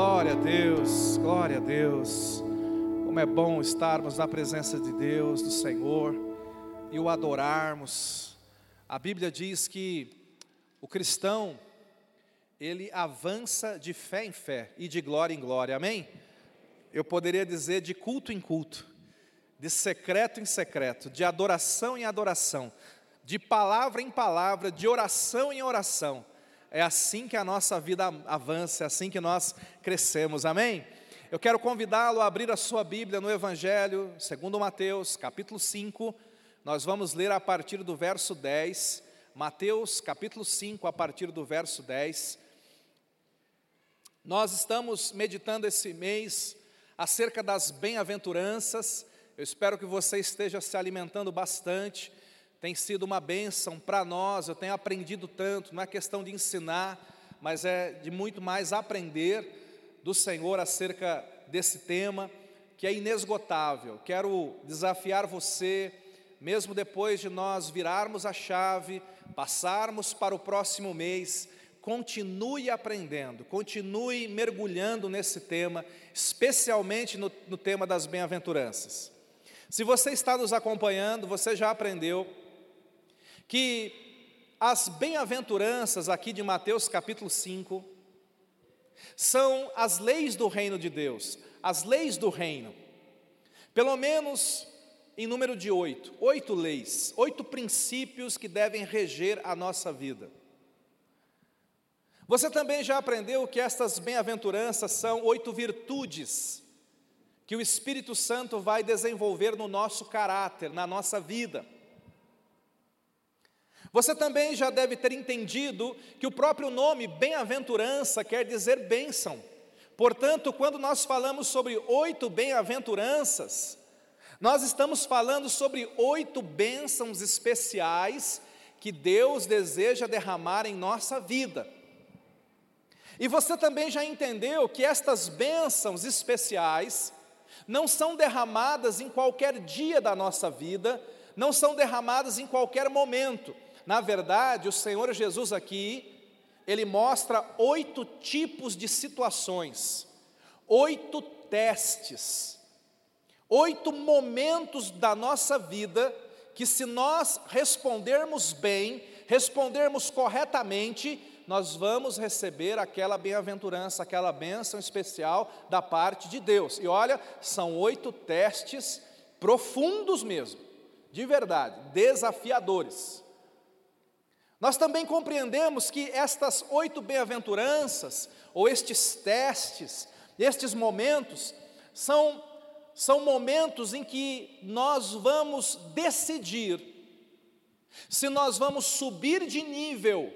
glória a Deus, glória a Deus. Como é bom estarmos na presença de Deus, do Senhor, e o adorarmos. A Bíblia diz que o cristão, ele avança de fé em fé e de glória em glória, amém? Eu poderia dizer de culto em culto, de secreto em secreto, de adoração em adoração, de palavra em palavra, de oração em oração. É assim que a nossa vida avança, é assim que nós crescemos, amém? Eu quero convidá-lo a abrir a sua Bíblia no Evangelho, segundo Mateus, capítulo 5, nós vamos ler a partir do verso 10, Mateus, capítulo 5, a partir do verso 10. Nós estamos meditando esse mês acerca das bem-aventuranças, eu espero que você esteja se alimentando bastante, tem sido uma bênção para nós, eu tenho aprendido tanto, não é questão de ensinar, mas é de muito mais aprender do Senhor acerca desse tema, que é inesgotável. Quero desafiar você, mesmo depois de nós virarmos a chave, passarmos para o próximo mês, continue aprendendo, continue mergulhando nesse tema, especialmente no, no tema das bem-aventuranças. Se você está nos acompanhando, você já aprendeu que as bem-aventuranças aqui de Mateus capítulo 5 são as leis do reino de Deus, as leis do reino. Pelo menos em número de oito, oito leis, oito princípios que devem reger a nossa vida. Você também já aprendeu que estas bem-aventuranças são oito virtudes que o Espírito Santo vai desenvolver no nosso caráter, na nossa vida. Você também já deve ter entendido que o próprio nome bem-aventurança quer dizer bênção. Portanto, quando nós falamos sobre oito bem-aventuranças, nós estamos falando sobre oito bênçãos especiais que Deus deseja derramar em nossa vida. E você também já entendeu que estas bênçãos especiais não são derramadas em qualquer dia da nossa vida, não são derramadas em qualquer momento na verdade, o Senhor Jesus aqui, ele mostra oito tipos de situações, oito testes, oito momentos da nossa vida que, se nós respondermos bem, respondermos corretamente, nós vamos receber aquela bem-aventurança, aquela bênção especial da parte de Deus. E olha, são oito testes profundos mesmo, de verdade, desafiadores. Nós também compreendemos que estas oito bem-aventuranças, ou estes testes, estes momentos, são, são momentos em que nós vamos decidir se nós vamos subir de nível,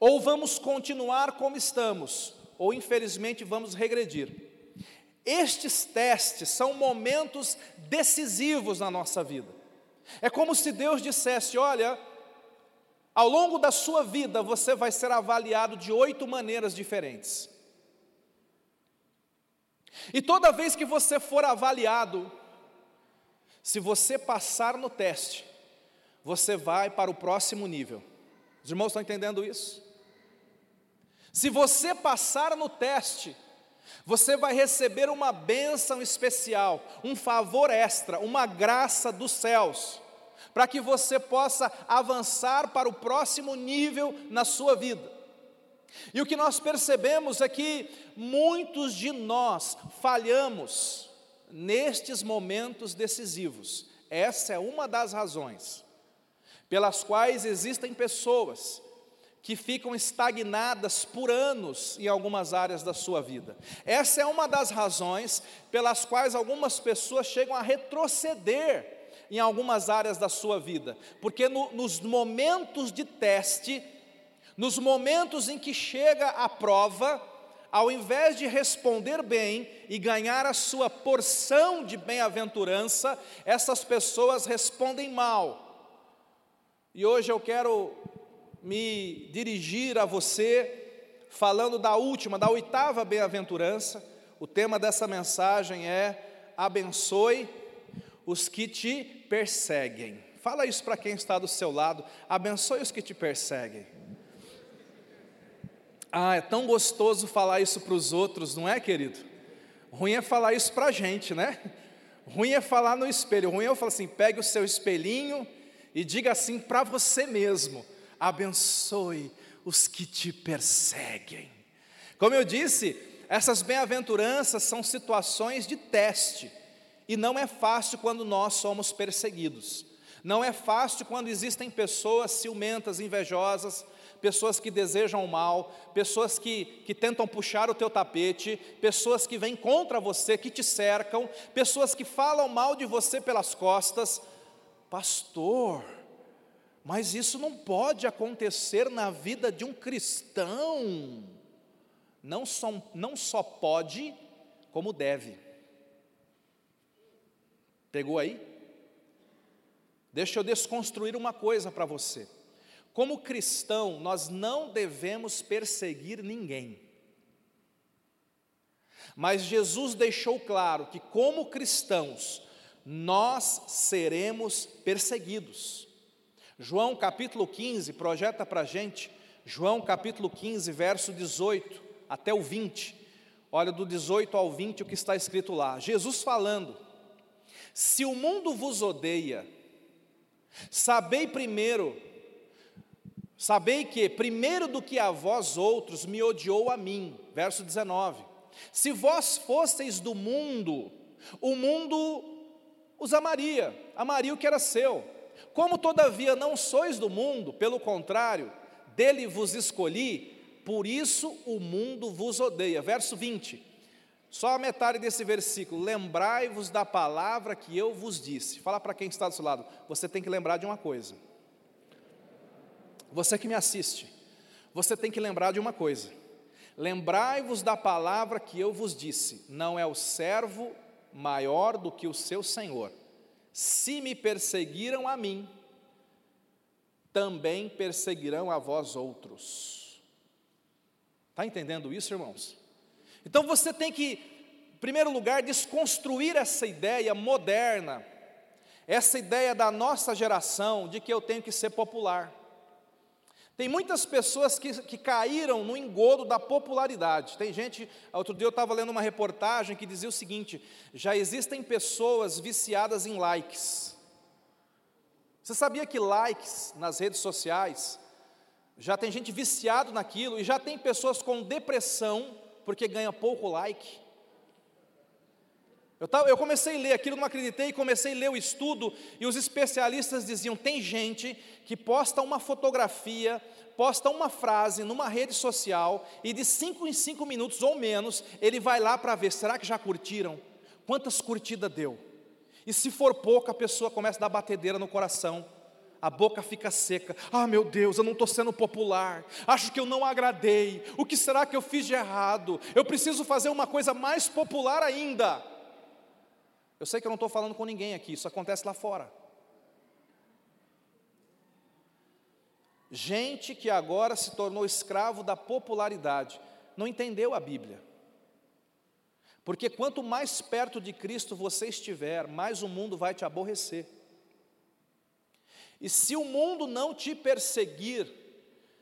ou vamos continuar como estamos, ou infelizmente vamos regredir. Estes testes são momentos decisivos na nossa vida. É como se Deus dissesse: Olha, ao longo da sua vida, você vai ser avaliado de oito maneiras diferentes. E toda vez que você for avaliado, se você passar no teste, você vai para o próximo nível. Os irmãos estão entendendo isso? Se você passar no teste, você vai receber uma bênção especial, um favor extra, uma graça dos céus para que você possa avançar para o próximo nível na sua vida. E o que nós percebemos é que muitos de nós falhamos nestes momentos decisivos. Essa é uma das razões pelas quais existem pessoas que ficam estagnadas por anos em algumas áreas da sua vida. Essa é uma das razões pelas quais algumas pessoas chegam a retroceder em algumas áreas da sua vida, porque no, nos momentos de teste, nos momentos em que chega a prova, ao invés de responder bem e ganhar a sua porção de bem-aventurança, essas pessoas respondem mal. E hoje eu quero me dirigir a você falando da última, da oitava bem-aventurança. O tema dessa mensagem é abençoe os que te perseguem. Fala isso para quem está do seu lado. Abençoe os que te perseguem. Ah, é tão gostoso falar isso para os outros, não é, querido? Ruim é falar isso para a gente, né? Ruim é falar no espelho. Ruim é eu falar assim: pegue o seu espelhinho e diga assim para você mesmo: abençoe os que te perseguem. Como eu disse, essas bem-aventuranças são situações de teste, e não é fácil quando nós somos perseguidos. Não é fácil quando existem pessoas ciumentas, invejosas, pessoas que desejam o mal, pessoas que, que tentam puxar o teu tapete, pessoas que vêm contra você, que te cercam, pessoas que falam mal de você pelas costas. Pastor, mas isso não pode acontecer na vida de um cristão. Não só, não só pode, como deve. Pegou aí? Deixa eu desconstruir uma coisa para você. Como cristão, nós não devemos perseguir ninguém. Mas Jesus deixou claro que, como cristãos, nós seremos perseguidos. João capítulo 15 projeta para a gente, João capítulo 15, verso 18 até o 20. Olha, do 18 ao 20 o que está escrito lá. Jesus falando: Se o mundo vos odeia, sabei primeiro Sabei que, primeiro do que a vós outros, me odiou a mim. Verso 19: Se vós fosseis do mundo, o mundo os amaria, amaria o que era seu. Como todavia não sois do mundo, pelo contrário, dele vos escolhi, por isso o mundo vos odeia. Verso 20. Só a metade desse versículo. Lembrai-vos da palavra que eu vos disse. Fala para quem está do seu lado. Você tem que lembrar de uma coisa. Você que me assiste, você tem que lembrar de uma coisa: lembrai-vos da palavra que eu vos disse, não é o servo maior do que o seu senhor. Se me perseguiram a mim, também perseguirão a vós outros. Está entendendo isso, irmãos? Então você tem que, em primeiro lugar, desconstruir essa ideia moderna, essa ideia da nossa geração de que eu tenho que ser popular. Tem muitas pessoas que, que caíram no engodo da popularidade. Tem gente, outro dia eu estava lendo uma reportagem que dizia o seguinte: já existem pessoas viciadas em likes. Você sabia que likes nas redes sociais, já tem gente viciado naquilo, e já tem pessoas com depressão porque ganha pouco like? Eu, tava, eu comecei a ler aquilo, não acreditei, comecei a ler o estudo, e os especialistas diziam: tem gente que posta uma fotografia, posta uma frase numa rede social, e de cinco em cinco minutos ou menos, ele vai lá para ver, será que já curtiram? Quantas curtidas deu? E se for pouco, a pessoa começa a dar batedeira no coração, a boca fica seca. Ah, meu Deus, eu não estou sendo popular. Acho que eu não agradei. O que será que eu fiz de errado? Eu preciso fazer uma coisa mais popular ainda. Eu sei que eu não estou falando com ninguém aqui, isso acontece lá fora. Gente que agora se tornou escravo da popularidade, não entendeu a Bíblia. Porque quanto mais perto de Cristo você estiver, mais o mundo vai te aborrecer. E se o mundo não te perseguir,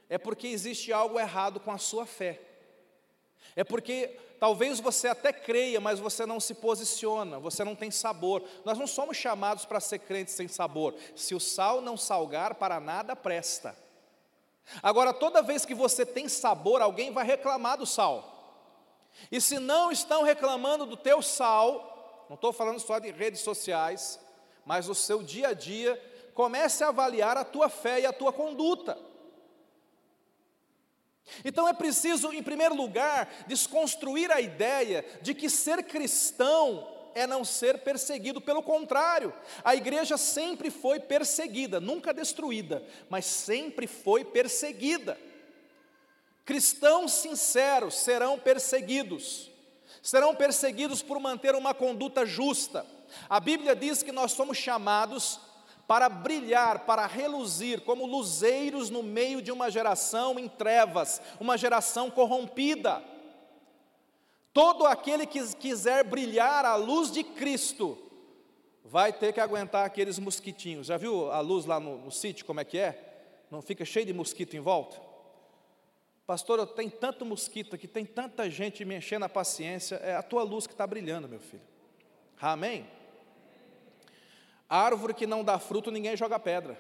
é porque existe algo errado com a sua fé. É porque talvez você até creia, mas você não se posiciona, você não tem sabor. Nós não somos chamados para ser crentes sem sabor. Se o sal não salgar, para nada presta. Agora, toda vez que você tem sabor, alguém vai reclamar do sal. E se não estão reclamando do teu sal, não estou falando só de redes sociais, mas o seu dia a dia, comece a avaliar a tua fé e a tua conduta. Então é preciso, em primeiro lugar, desconstruir a ideia de que ser cristão é não ser perseguido, pelo contrário, a igreja sempre foi perseguida, nunca destruída, mas sempre foi perseguida. Cristãos sinceros serão perseguidos, serão perseguidos por manter uma conduta justa. A Bíblia diz que nós somos chamados para brilhar, para reluzir como luzeiros no meio de uma geração em trevas, uma geração corrompida. Todo aquele que quiser brilhar a luz de Cristo, vai ter que aguentar aqueles mosquitinhos. Já viu a luz lá no, no sítio, como é que é? Não fica cheio de mosquito em volta? Pastor, eu tenho tanto mosquito aqui, tem tanta gente me enchendo a paciência, é a tua luz que está brilhando, meu filho. Amém? Árvore que não dá fruto, ninguém joga pedra.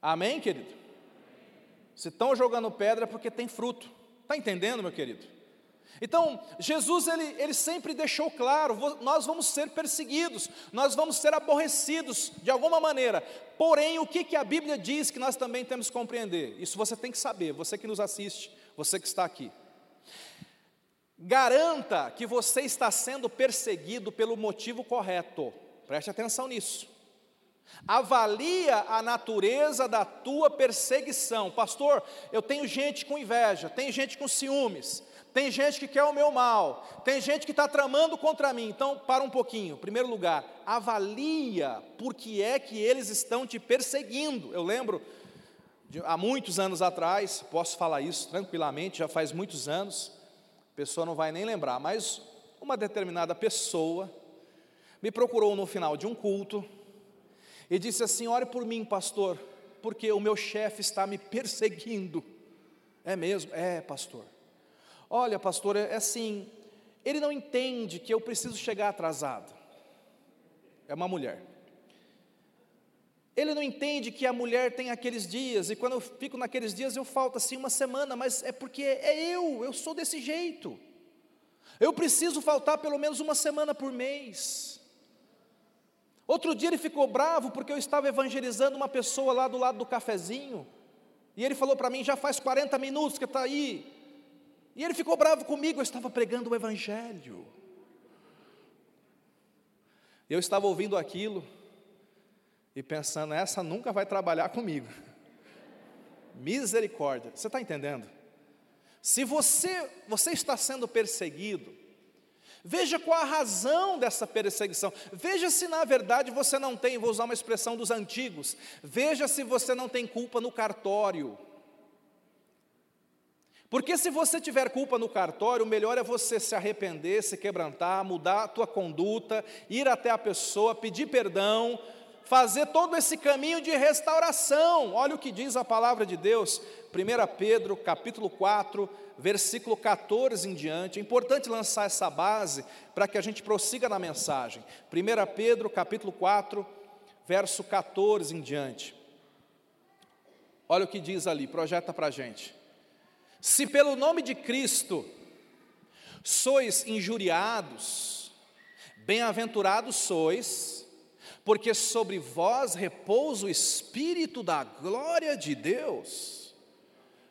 Amém, querido? Se estão jogando pedra é porque tem fruto. Está entendendo, meu querido? Então, Jesus ele, ele sempre deixou claro: nós vamos ser perseguidos, nós vamos ser aborrecidos de alguma maneira. Porém, o que, que a Bíblia diz que nós também temos que compreender? Isso você tem que saber, você que nos assiste, você que está aqui. Garanta que você está sendo perseguido pelo motivo correto, preste atenção nisso. Avalia a natureza da tua perseguição. Pastor, eu tenho gente com inveja, tem gente com ciúmes, tem gente que quer o meu mal, tem gente que está tramando contra mim. Então, para um pouquinho. Primeiro lugar, avalia por que é que eles estão te perseguindo. Eu lembro, de, há muitos anos atrás, posso falar isso tranquilamente, já faz muitos anos, a pessoa não vai nem lembrar, mas uma determinada pessoa me procurou no final de um culto, e disse assim: Ore por mim, pastor, porque o meu chefe está me perseguindo. É mesmo? É, pastor. Olha, pastor, é assim, ele não entende que eu preciso chegar atrasado. É uma mulher. Ele não entende que a mulher tem aqueles dias, e quando eu fico naqueles dias eu falto assim uma semana, mas é porque é eu, eu sou desse jeito. Eu preciso faltar pelo menos uma semana por mês. Outro dia ele ficou bravo porque eu estava evangelizando uma pessoa lá do lado do cafezinho. E ele falou para mim: já faz 40 minutos que está aí. E ele ficou bravo comigo, eu estava pregando o Evangelho. Eu estava ouvindo aquilo e pensando: essa nunca vai trabalhar comigo. Misericórdia, você está entendendo? Se você, você está sendo perseguido, Veja qual a razão dessa perseguição. Veja se na verdade você não tem, vou usar uma expressão dos antigos, veja se você não tem culpa no cartório. Porque se você tiver culpa no cartório, o melhor é você se arrepender, se quebrantar, mudar a tua conduta, ir até a pessoa, pedir perdão, fazer todo esse caminho de restauração. Olha o que diz a palavra de Deus, 1 Pedro, capítulo 4, versículo 14 em diante. É importante lançar essa base para que a gente prossiga na mensagem. 1 Pedro, capítulo 4, verso 14 em diante. Olha o que diz ali, projeta para a gente. Se pelo nome de Cristo sois injuriados, bem-aventurados sois, porque sobre vós repousa o Espírito da glória de Deus.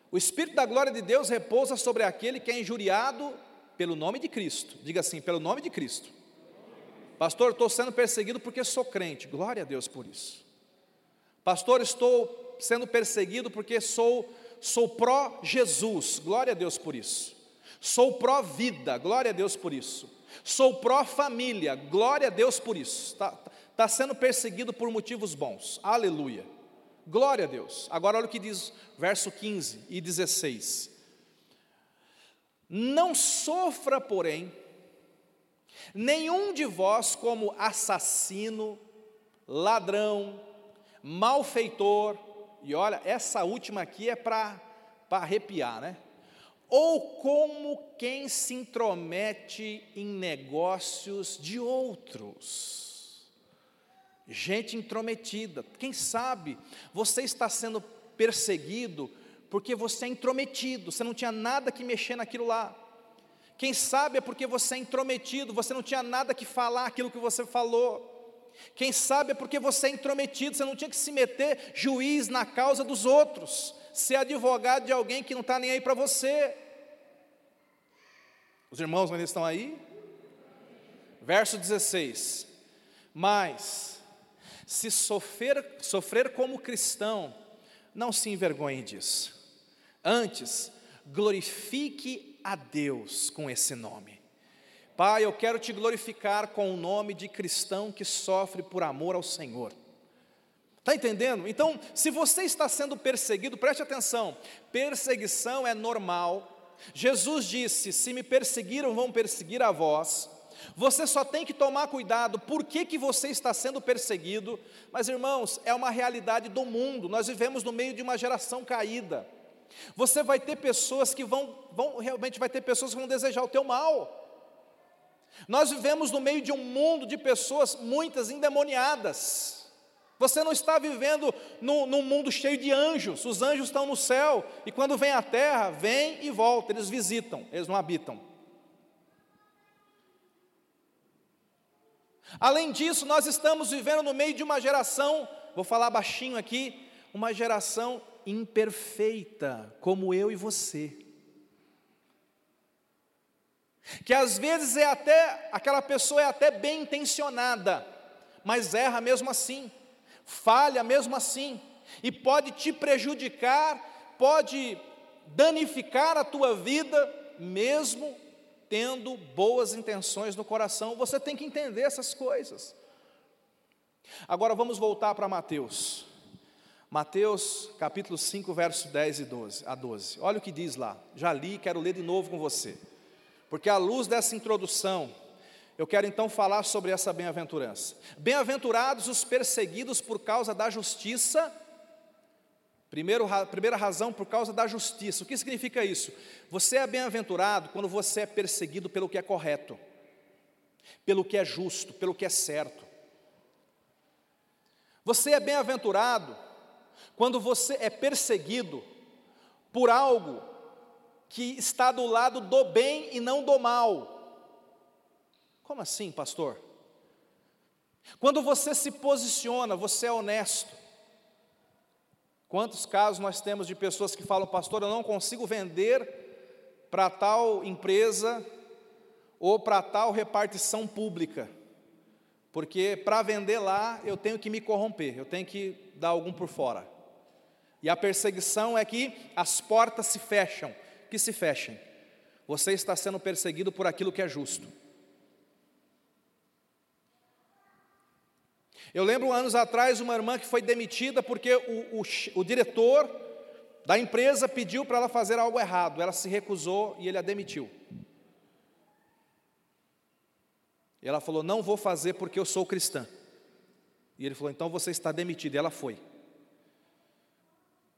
O Espírito da glória de Deus repousa sobre aquele que é injuriado pelo nome de Cristo. Diga assim, pelo nome de Cristo. Pastor, estou sendo perseguido porque sou crente. Glória a Deus por isso. Pastor, estou sendo perseguido porque sou sou pró Jesus. Glória a Deus por isso. Sou pró vida. Glória a Deus por isso. Sou pró família. Glória a Deus por isso. Está tá sendo perseguido por motivos bons. Aleluia. Glória a Deus. Agora olha o que diz verso 15 e 16. Não sofra, porém, nenhum de vós como assassino, ladrão, malfeitor, e olha, essa última aqui é para arrepiar, né? Ou como quem se intromete em negócios de outros gente intrometida. Quem sabe você está sendo perseguido porque você é intrometido, você não tinha nada que mexer naquilo lá. Quem sabe é porque você é intrometido, você não tinha nada que falar aquilo que você falou. Quem sabe é porque você é intrometido, você não tinha que se meter juiz na causa dos outros, ser advogado de alguém que não está nem aí para você. Os irmãos ainda estão aí? Verso 16: Mas se sofrer, sofrer como cristão, não se envergonhe disso. Antes, glorifique a Deus com esse nome. Pai, eu quero te glorificar com o nome de cristão que sofre por amor ao Senhor. Está entendendo? Então, se você está sendo perseguido, preste atenção: perseguição é normal. Jesus disse: Se me perseguiram, vão perseguir a vós. Você só tem que tomar cuidado por que, que você está sendo perseguido. Mas, irmãos, é uma realidade do mundo. Nós vivemos no meio de uma geração caída. Você vai ter pessoas que vão, vão realmente vai ter pessoas que vão desejar o teu mal. Nós vivemos no meio de um mundo de pessoas, muitas endemoniadas. Você não está vivendo no, num mundo cheio de anjos, os anjos estão no céu, e quando vem à terra, vem e volta, eles visitam, eles não habitam. Além disso, nós estamos vivendo no meio de uma geração, vou falar baixinho aqui, uma geração imperfeita, como eu e você. Que às vezes é até, aquela pessoa é até bem intencionada, mas erra mesmo assim, falha mesmo assim, e pode te prejudicar, pode danificar a tua vida, mesmo tendo boas intenções no coração. Você tem que entender essas coisas. Agora vamos voltar para Mateus. Mateus capítulo 5, verso 10 e 12, a 12. Olha o que diz lá. Já li, quero ler de novo com você. Porque à luz dessa introdução, eu quero então falar sobre essa bem-aventurança. Bem-aventurados os perseguidos por causa da justiça. Primeiro, primeira razão, por causa da justiça. O que significa isso? Você é bem-aventurado quando você é perseguido pelo que é correto, pelo que é justo, pelo que é certo. Você é bem-aventurado quando você é perseguido por algo que está do lado do bem e não do mal. Como assim, pastor? Quando você se posiciona, você é honesto. Quantos casos nós temos de pessoas que falam, pastor, eu não consigo vender para tal empresa ou para tal repartição pública, porque para vender lá eu tenho que me corromper, eu tenho que dar algum por fora. E a perseguição é que as portas se fecham, que se fechem. Você está sendo perseguido por aquilo que é justo. Eu lembro anos atrás uma irmã que foi demitida porque o, o, o diretor da empresa pediu para ela fazer algo errado. Ela se recusou e ele a demitiu. E ela falou: Não vou fazer porque eu sou cristã. E ele falou: Então você está demitida. E ela foi.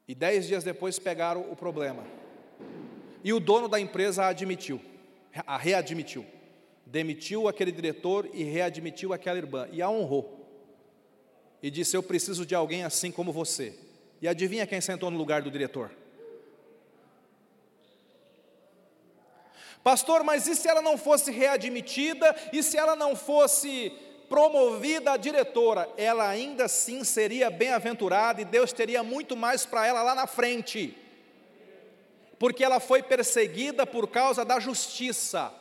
E dez dias depois pegaram o problema. E o dono da empresa a admitiu, a readmitiu. Demitiu aquele diretor e readmitiu aquela irmã. E a honrou. E disse: Eu preciso de alguém assim como você. E adivinha quem sentou no lugar do diretor? Pastor, mas e se ela não fosse readmitida? E se ela não fosse promovida a diretora, ela ainda assim seria bem-aventurada e Deus teria muito mais para ela lá na frente, porque ela foi perseguida por causa da justiça.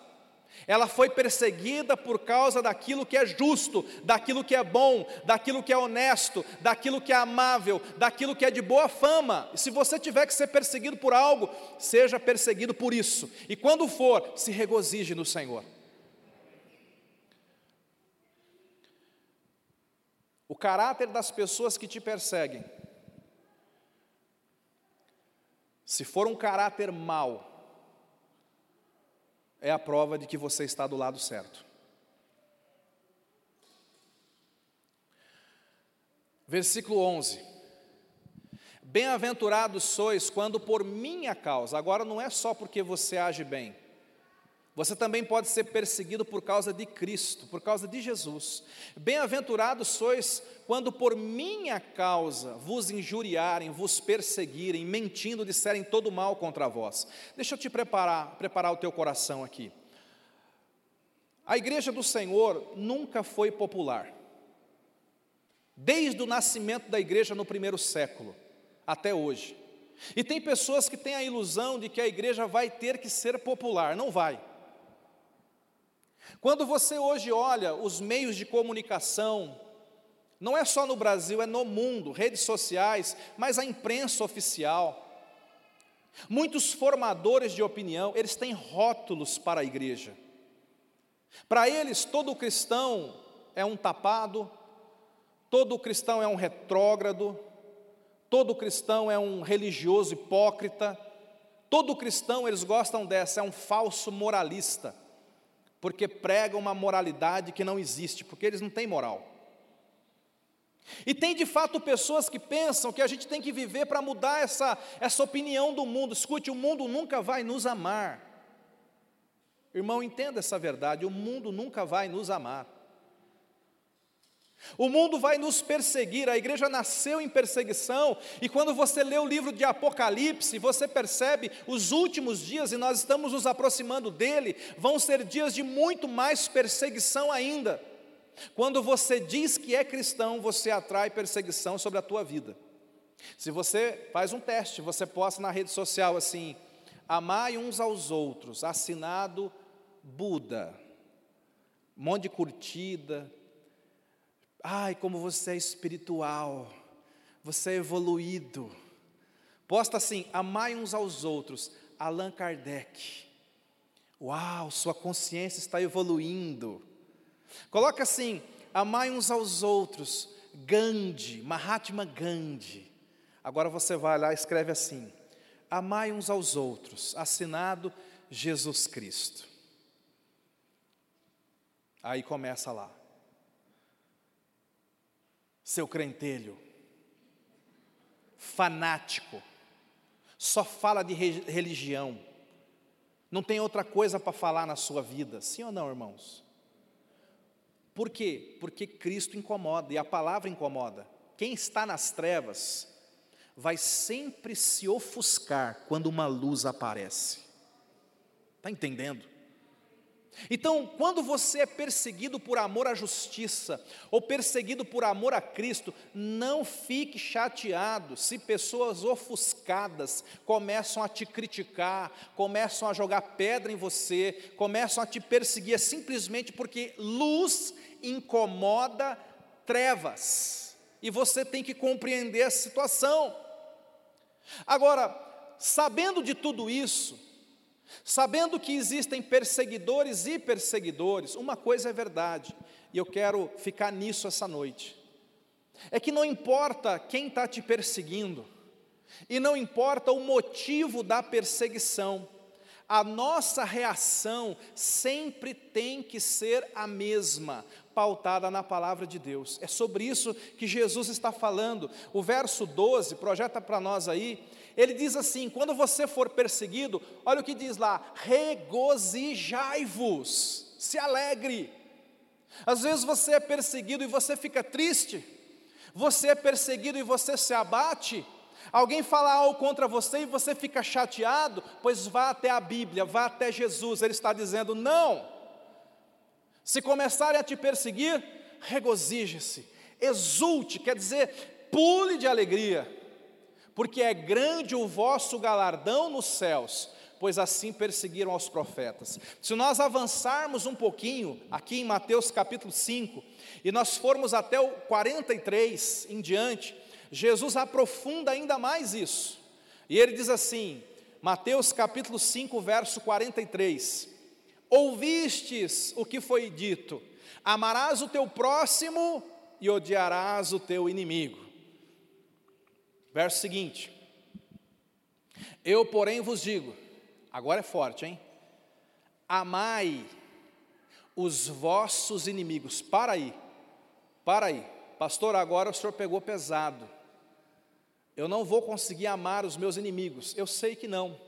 Ela foi perseguida por causa daquilo que é justo, daquilo que é bom, daquilo que é honesto, daquilo que é amável, daquilo que é de boa fama. E se você tiver que ser perseguido por algo, seja perseguido por isso. E quando for, se regozije no Senhor. O caráter das pessoas que te perseguem, se for um caráter mau, é a prova de que você está do lado certo. Versículo 11: Bem-aventurados sois quando por minha causa, agora não é só porque você age bem, você também pode ser perseguido por causa de Cristo, por causa de Jesus. Bem-aventurados sois quando por minha causa vos injuriarem, vos perseguirem, mentindo, disserem todo mal contra vós. Deixa eu te preparar, preparar o teu coração aqui. A igreja do Senhor nunca foi popular. Desde o nascimento da igreja no primeiro século até hoje. E tem pessoas que têm a ilusão de que a igreja vai ter que ser popular, não vai. Quando você hoje olha os meios de comunicação, não é só no Brasil, é no mundo, redes sociais, mas a imprensa oficial. Muitos formadores de opinião, eles têm rótulos para a igreja. Para eles, todo cristão é um tapado, todo cristão é um retrógrado, todo cristão é um religioso hipócrita, todo cristão, eles gostam dessa, é um falso moralista porque pregam uma moralidade que não existe, porque eles não têm moral. E tem de fato pessoas que pensam que a gente tem que viver para mudar essa, essa opinião do mundo. Escute, o mundo nunca vai nos amar. Irmão, entenda essa verdade: o mundo nunca vai nos amar. O mundo vai nos perseguir, a igreja nasceu em perseguição, e quando você lê o livro de Apocalipse, você percebe os últimos dias, e nós estamos nos aproximando dele, vão ser dias de muito mais perseguição ainda. Quando você diz que é cristão, você atrai perseguição sobre a tua vida. Se você faz um teste, você posta na rede social assim: amai uns aos outros, assinado Buda, um monte de curtida. Ai, como você é espiritual, você é evoluído. Posta assim: amai uns aos outros, Allan Kardec. Uau, sua consciência está evoluindo. Coloca assim: amai uns aos outros, Gandhi, Mahatma Gandhi. Agora você vai lá e escreve assim: amai uns aos outros, assinado Jesus Cristo. Aí começa lá. Seu crentelho, fanático, só fala de religião, não tem outra coisa para falar na sua vida, sim ou não, irmãos? Por quê? Porque Cristo incomoda e a palavra incomoda. Quem está nas trevas vai sempre se ofuscar quando uma luz aparece. Está entendendo? Então, quando você é perseguido por amor à justiça, ou perseguido por amor a Cristo, não fique chateado se pessoas ofuscadas começam a te criticar, começam a jogar pedra em você, começam a te perseguir, é simplesmente porque luz incomoda trevas, e você tem que compreender a situação. Agora, sabendo de tudo isso, Sabendo que existem perseguidores e perseguidores, uma coisa é verdade, e eu quero ficar nisso essa noite: é que não importa quem está te perseguindo, e não importa o motivo da perseguição, a nossa reação sempre tem que ser a mesma, pautada na palavra de Deus. É sobre isso que Jesus está falando. O verso 12, projeta para nós aí, ele diz assim: quando você for perseguido, olha o que diz lá: regozijai-vos, se alegre. Às vezes você é perseguido e você fica triste, você é perseguido e você se abate, alguém fala algo contra você e você fica chateado, pois vá até a Bíblia, vá até Jesus, ele está dizendo: não. Se começarem a te perseguir, regozije-se, exulte, quer dizer, pule de alegria porque é grande o vosso galardão nos céus, pois assim perseguiram os profetas. Se nós avançarmos um pouquinho, aqui em Mateus capítulo 5, e nós formos até o 43 em diante, Jesus aprofunda ainda mais isso. E ele diz assim, Mateus capítulo 5, verso 43: Ouvistes o que foi dito: amarás o teu próximo e odiarás o teu inimigo. Verso seguinte: Eu, porém, vos digo, agora é forte, hein? Amai os vossos inimigos. Para aí, para aí, pastor, agora o senhor pegou pesado. Eu não vou conseguir amar os meus inimigos. Eu sei que não.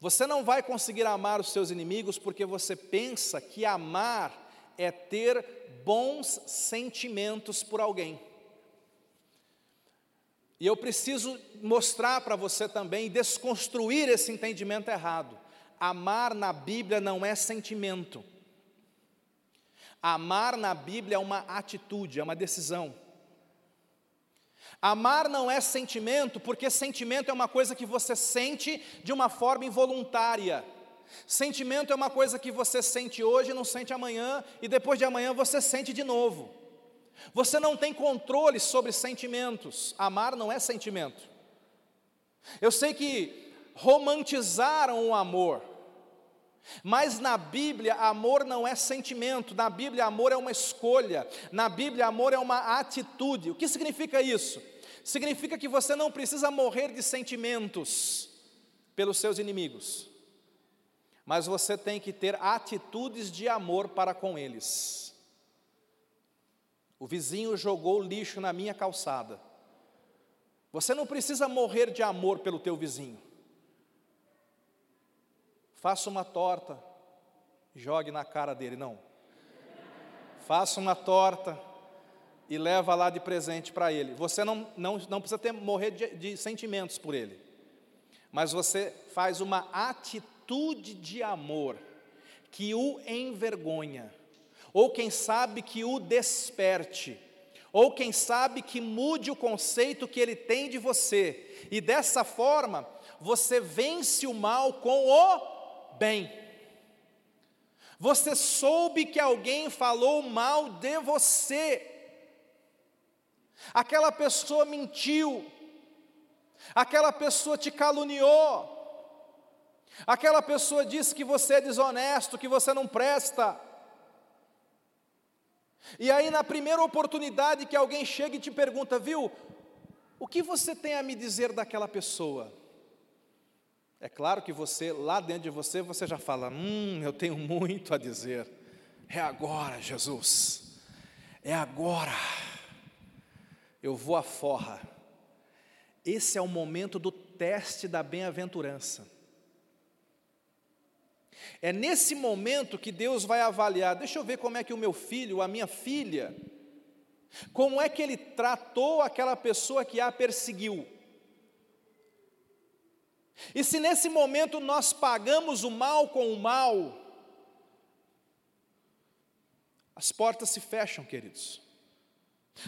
Você não vai conseguir amar os seus inimigos porque você pensa que amar é ter bons sentimentos por alguém. E eu preciso mostrar para você também, desconstruir esse entendimento errado. Amar na Bíblia não é sentimento. Amar na Bíblia é uma atitude, é uma decisão. Amar não é sentimento, porque sentimento é uma coisa que você sente de uma forma involuntária. Sentimento é uma coisa que você sente hoje, não sente amanhã, e depois de amanhã você sente de novo. Você não tem controle sobre sentimentos. Amar não é sentimento. Eu sei que romantizaram o amor, mas na Bíblia, amor não é sentimento, na Bíblia, amor é uma escolha, na Bíblia, amor é uma atitude. O que significa isso? Significa que você não precisa morrer de sentimentos pelos seus inimigos, mas você tem que ter atitudes de amor para com eles. O vizinho jogou lixo na minha calçada. Você não precisa morrer de amor pelo teu vizinho. Faça uma torta, jogue na cara dele, não. Faça uma torta e leva lá de presente para ele. Você não, não, não precisa ter, morrer de, de sentimentos por ele, mas você faz uma atitude de amor que o envergonha ou quem sabe que o desperte, ou quem sabe que mude o conceito que ele tem de você, e dessa forma você vence o mal com o bem. Você soube que alguém falou mal de você, aquela pessoa mentiu, aquela pessoa te caluniou, aquela pessoa disse que você é desonesto, que você não presta, e aí, na primeira oportunidade que alguém chega e te pergunta, viu, o que você tem a me dizer daquela pessoa? É claro que você, lá dentro de você, você já fala: Hum, eu tenho muito a dizer. É agora, Jesus. É agora. Eu vou à forra. Esse é o momento do teste da bem-aventurança. É nesse momento que Deus vai avaliar, deixa eu ver como é que o meu filho, a minha filha, como é que ele tratou aquela pessoa que a perseguiu. E se nesse momento nós pagamos o mal com o mal, as portas se fecham, queridos.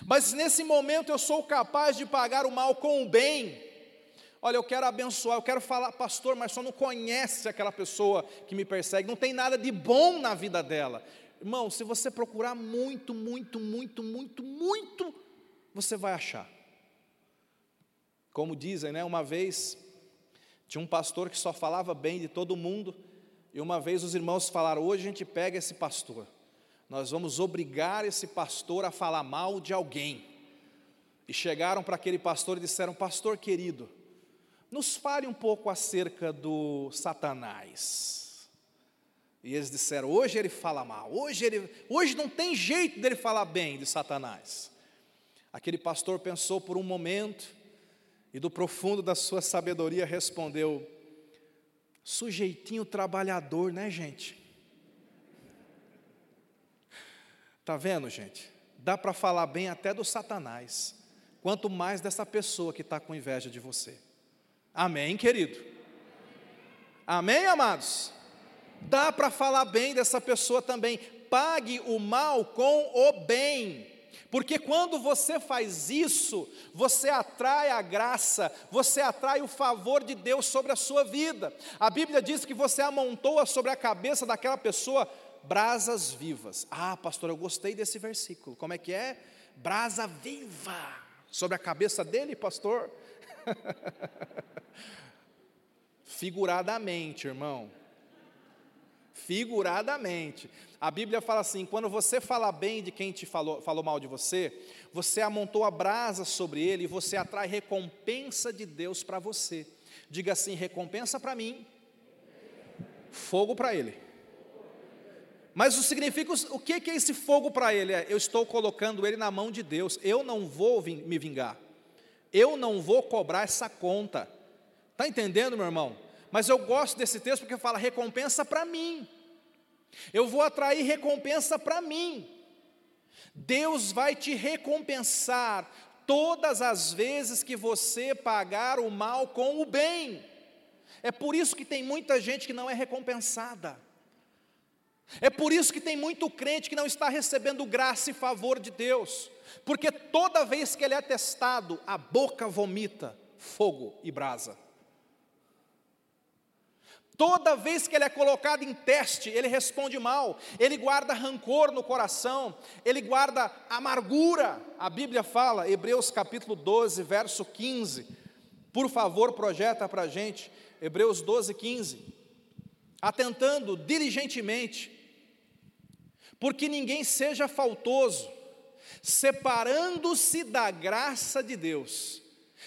Mas nesse momento eu sou capaz de pagar o mal com o bem, Olha, eu quero abençoar, eu quero falar, pastor, mas só não conhece aquela pessoa que me persegue, não tem nada de bom na vida dela. Irmão, se você procurar muito, muito, muito, muito, muito, você vai achar. Como dizem, né? Uma vez tinha um pastor que só falava bem de todo mundo, e uma vez os irmãos falaram: hoje a gente pega esse pastor, nós vamos obrigar esse pastor a falar mal de alguém. E chegaram para aquele pastor e disseram: Pastor querido, nos fale um pouco acerca do Satanás. E eles disseram: hoje ele fala mal, hoje, ele, hoje não tem jeito dele falar bem de Satanás. Aquele pastor pensou por um momento e, do profundo da sua sabedoria, respondeu: sujeitinho trabalhador, né, gente? Tá vendo, gente? Dá para falar bem até do Satanás, quanto mais dessa pessoa que está com inveja de você. Amém, querido? Amém, amados? Dá para falar bem dessa pessoa também. Pague o mal com o bem. Porque quando você faz isso, você atrai a graça, você atrai o favor de Deus sobre a sua vida. A Bíblia diz que você amontoa sobre a cabeça daquela pessoa brasas vivas. Ah, pastor, eu gostei desse versículo. Como é que é? Brasa viva sobre a cabeça dele, pastor. Figuradamente, irmão. Figuradamente. A Bíblia fala assim: quando você fala bem de quem te falou, falou mal de você, você amontou a brasa sobre ele e você atrai recompensa de Deus para você. Diga assim: recompensa para mim, fogo para ele. Mas o significa o que é esse fogo para ele? É, eu estou colocando ele na mão de Deus. Eu não vou me vingar. Eu não vou cobrar essa conta. Está entendendo, meu irmão? Mas eu gosto desse texto porque fala recompensa para mim. Eu vou atrair recompensa para mim. Deus vai te recompensar todas as vezes que você pagar o mal com o bem. É por isso que tem muita gente que não é recompensada. É por isso que tem muito crente que não está recebendo graça e favor de Deus, porque toda vez que ele é testado, a boca vomita fogo e brasa. Toda vez que ele é colocado em teste, ele responde mal, ele guarda rancor no coração, ele guarda amargura. A Bíblia fala, Hebreus capítulo 12, verso 15. Por favor, projeta para a gente, Hebreus 12, 15. Atentando diligentemente, porque ninguém seja faltoso, separando-se da graça de Deus,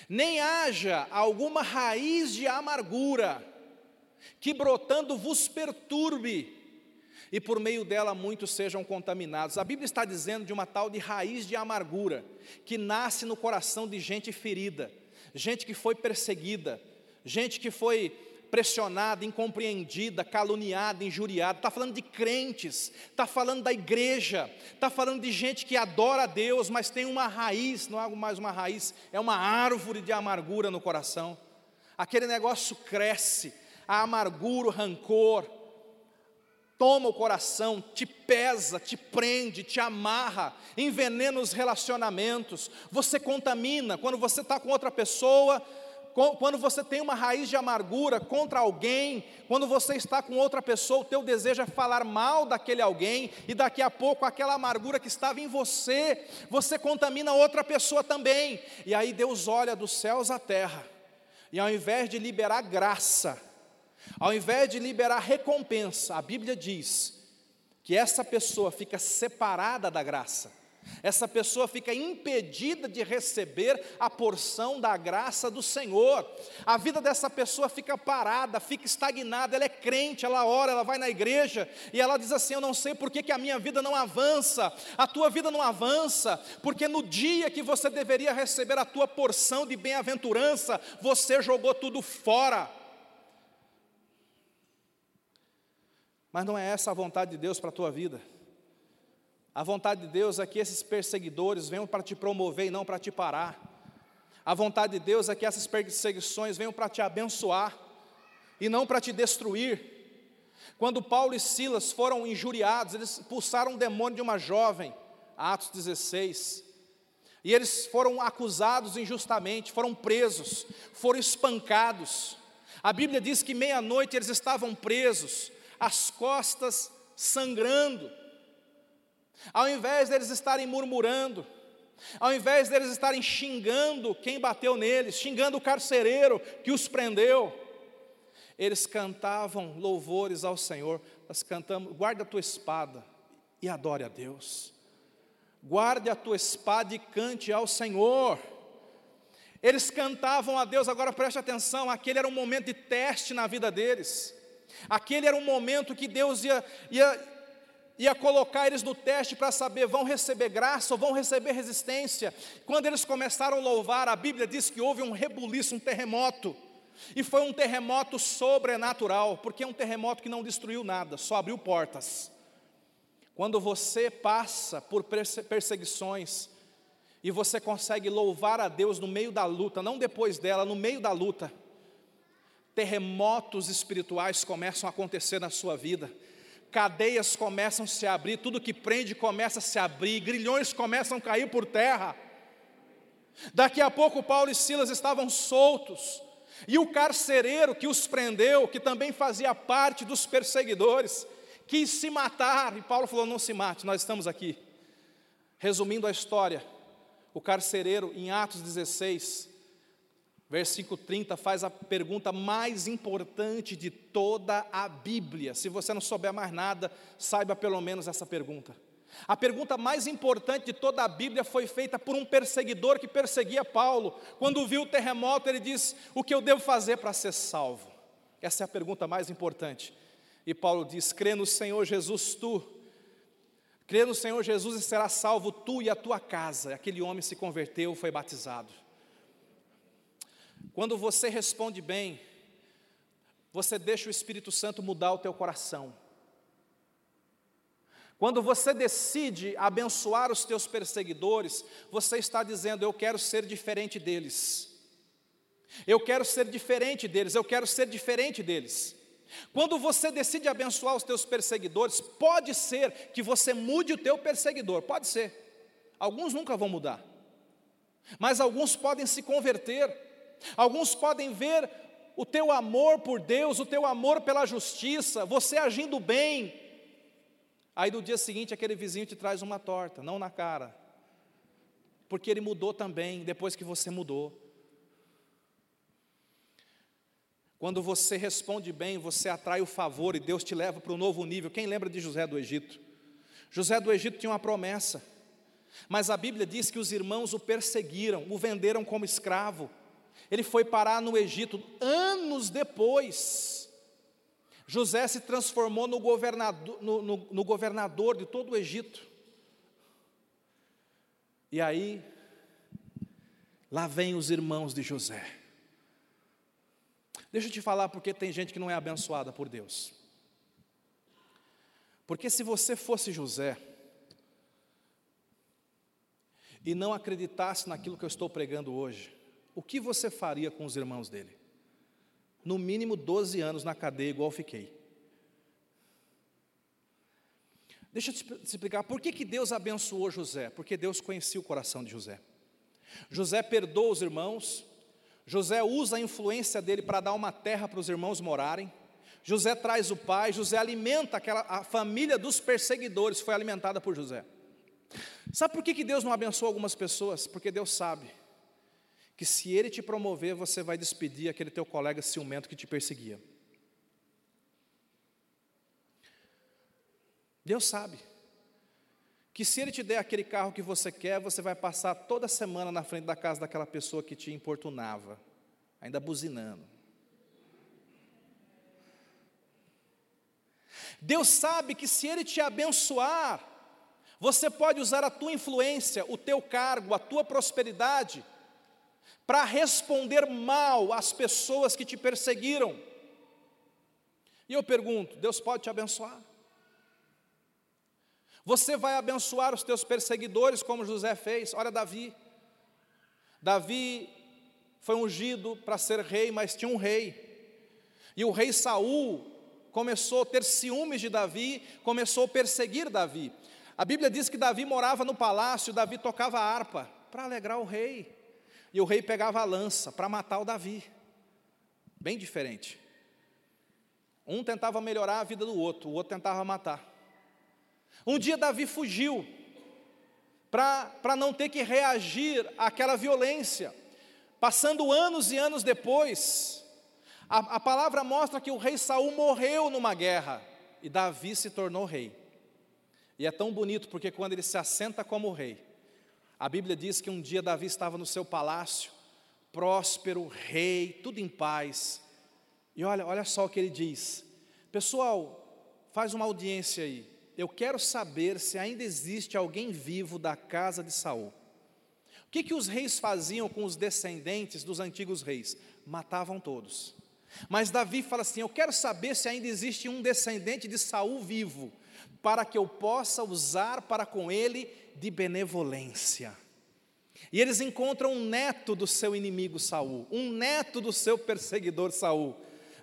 nem haja alguma raiz de amargura, que brotando vos perturbe, e por meio dela muitos sejam contaminados. A Bíblia está dizendo de uma tal de raiz de amargura que nasce no coração de gente ferida, gente que foi perseguida, gente que foi pressionada, incompreendida, caluniada, injuriada. Está falando de crentes, está falando da igreja, está falando de gente que adora a Deus, mas tem uma raiz, não é mais uma raiz, é uma árvore de amargura no coração. Aquele negócio cresce, a amargura, o rancor, toma o coração, te pesa, te prende, te amarra, envenena os relacionamentos, você contamina. Quando você está com outra pessoa, quando você tem uma raiz de amargura contra alguém, quando você está com outra pessoa, o teu desejo é falar mal daquele alguém, e daqui a pouco aquela amargura que estava em você, você contamina outra pessoa também. E aí Deus olha dos céus à terra, e ao invés de liberar graça, ao invés de liberar recompensa, a Bíblia diz que essa pessoa fica separada da graça, essa pessoa fica impedida de receber a porção da graça do Senhor. A vida dessa pessoa fica parada, fica estagnada. Ela é crente, ela ora, ela vai na igreja e ela diz assim: Eu não sei por que, que a minha vida não avança. A tua vida não avança, porque no dia que você deveria receber a tua porção de bem-aventurança, você jogou tudo fora. Mas não é essa a vontade de Deus para a tua vida. A vontade de Deus é que esses perseguidores venham para te promover e não para te parar. A vontade de Deus é que essas perseguições venham para te abençoar e não para te destruir. Quando Paulo e Silas foram injuriados, eles expulsaram um demônio de uma jovem, Atos 16. E eles foram acusados injustamente, foram presos, foram espancados. A Bíblia diz que meia-noite eles estavam presos, as costas sangrando. Ao invés deles estarem murmurando, ao invés deles estarem xingando quem bateu neles, xingando o carcereiro que os prendeu, eles cantavam louvores ao Senhor. Nós cantamos, guarda a tua espada e adore a Deus. Guarde a tua espada e cante ao Senhor. Eles cantavam a Deus, agora preste atenção, aquele era um momento de teste na vida deles. Aquele era um momento que Deus ia, ia, ia colocar eles no teste para saber, vão receber graça ou vão receber resistência. Quando eles começaram a louvar, a Bíblia diz que houve um rebuliço, um terremoto. E foi um terremoto sobrenatural, porque é um terremoto que não destruiu nada, só abriu portas. Quando você passa por perseguições, e você consegue louvar a Deus no meio da luta, não depois dela, no meio da luta, terremotos espirituais começam a acontecer na sua vida, cadeias começam a se abrir, tudo que prende começa a se abrir, grilhões começam a cair por terra. Daqui a pouco Paulo e Silas estavam soltos, e o carcereiro que os prendeu, que também fazia parte dos perseguidores, quis se matar, e Paulo falou: Não se mate, nós estamos aqui. Resumindo a história, o carcereiro, em Atos 16, Versículo 30 faz a pergunta mais importante de toda a Bíblia. Se você não souber mais nada, saiba pelo menos essa pergunta. A pergunta mais importante de toda a Bíblia foi feita por um perseguidor que perseguia Paulo. Quando viu o terremoto, ele diz: O que eu devo fazer para ser salvo? Essa é a pergunta mais importante. E Paulo diz: Crê no Senhor Jesus, tu. Crê no Senhor Jesus e será salvo tu e a tua casa. Aquele homem se converteu, foi batizado. Quando você responde bem, você deixa o Espírito Santo mudar o teu coração. Quando você decide abençoar os teus perseguidores, você está dizendo: Eu quero ser diferente deles. Eu quero ser diferente deles, eu quero ser diferente deles. Quando você decide abençoar os teus perseguidores, pode ser que você mude o teu perseguidor, pode ser. Alguns nunca vão mudar, mas alguns podem se converter. Alguns podem ver o teu amor por Deus, o teu amor pela justiça, você agindo bem. Aí no dia seguinte aquele vizinho te traz uma torta, não na cara. Porque ele mudou também depois que você mudou. Quando você responde bem, você atrai o favor e Deus te leva para um novo nível. Quem lembra de José do Egito? José do Egito tinha uma promessa, mas a Bíblia diz que os irmãos o perseguiram, o venderam como escravo. Ele foi parar no Egito anos depois. José se transformou no governador, no, no, no governador de todo o Egito. E aí, lá vem os irmãos de José. Deixa eu te falar porque tem gente que não é abençoada por Deus. Porque se você fosse José e não acreditasse naquilo que eu estou pregando hoje, o que você faria com os irmãos dele? no mínimo 12 anos na cadeia, igual fiquei. Deixa eu te explicar por que, que Deus abençoou José, porque Deus conhecia o coração de José. José perdoa os irmãos, José usa a influência dele para dar uma terra para os irmãos morarem. José traz o pai, José alimenta aquela a família dos perseguidores, foi alimentada por José. Sabe por que, que Deus não abençoa algumas pessoas? Porque Deus sabe que se ele te promover, você vai despedir aquele teu colega ciumento que te perseguia. Deus sabe que se ele te der aquele carro que você quer, você vai passar toda semana na frente da casa daquela pessoa que te importunava, ainda buzinando. Deus sabe que se ele te abençoar, você pode usar a tua influência, o teu cargo, a tua prosperidade para responder mal às pessoas que te perseguiram. E eu pergunto: Deus pode te abençoar? Você vai abençoar os teus perseguidores, como José fez. Olha, Davi. Davi foi ungido para ser rei, mas tinha um rei. E o rei Saul começou a ter ciúmes de Davi, começou a perseguir Davi. A Bíblia diz que Davi morava no palácio, Davi tocava harpa para alegrar o rei. E o rei pegava a lança para matar o Davi. Bem diferente. Um tentava melhorar a vida do outro, o outro tentava matar. Um dia Davi fugiu para não ter que reagir àquela violência. Passando anos e anos depois, a, a palavra mostra que o rei Saul morreu numa guerra e Davi se tornou rei. E é tão bonito porque quando ele se assenta como rei, a Bíblia diz que um dia Davi estava no seu palácio, próspero, rei, tudo em paz. E olha, olha só o que ele diz: Pessoal, faz uma audiência aí. Eu quero saber se ainda existe alguém vivo da casa de Saul. O que, que os reis faziam com os descendentes dos antigos reis? Matavam todos. Mas Davi fala assim: Eu quero saber se ainda existe um descendente de Saul vivo, para que eu possa usar para com ele de benevolência. E eles encontram um neto do seu inimigo Saul, um neto do seu perseguidor Saul.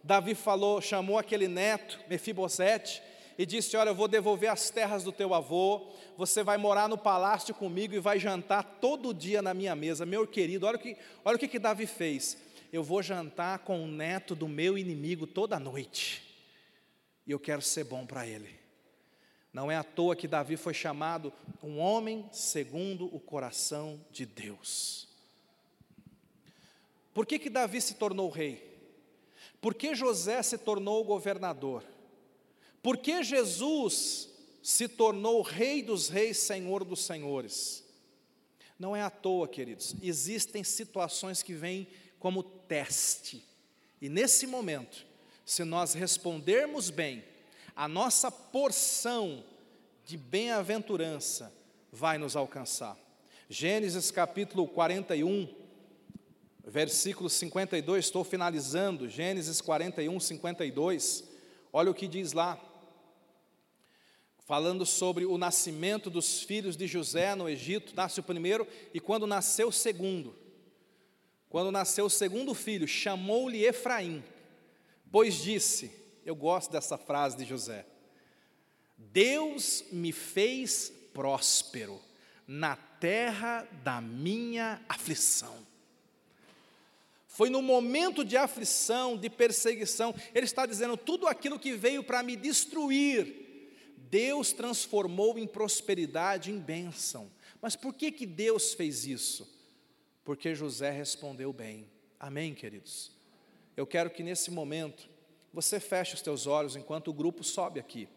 Davi falou, chamou aquele neto, Mefibosete, e disse: Olha, eu vou devolver as terras do teu avô, você vai morar no palácio comigo e vai jantar todo dia na minha mesa. Meu querido, olha o que, olha o que, que Davi fez. Eu vou jantar com o neto do meu inimigo toda noite, e eu quero ser bom para ele. Não é à toa que Davi foi chamado um homem segundo o coração de Deus. Por que, que Davi se tornou rei? Por que José se tornou governador? Por que Jesus se tornou rei dos reis, senhor dos senhores? Não é à toa, queridos, existem situações que vêm como teste, e nesse momento, se nós respondermos bem, a nossa porção de bem-aventurança vai nos alcançar. Gênesis capítulo 41, versículo 52, estou finalizando, Gênesis 41, 52, olha o que diz lá, falando sobre o nascimento dos filhos de José no Egito, nasce o primeiro, e quando nasceu o segundo, quando nasceu o segundo filho, chamou-lhe Efraim, pois disse, eu gosto dessa frase de José. Deus me fez próspero na terra da minha aflição. Foi no momento de aflição, de perseguição, ele está dizendo: tudo aquilo que veio para me destruir, Deus transformou em prosperidade, em bênção. Mas por que, que Deus fez isso? Porque José respondeu bem. Amém, queridos? Eu quero que nesse momento você feche os teus olhos enquanto o grupo sobe aqui.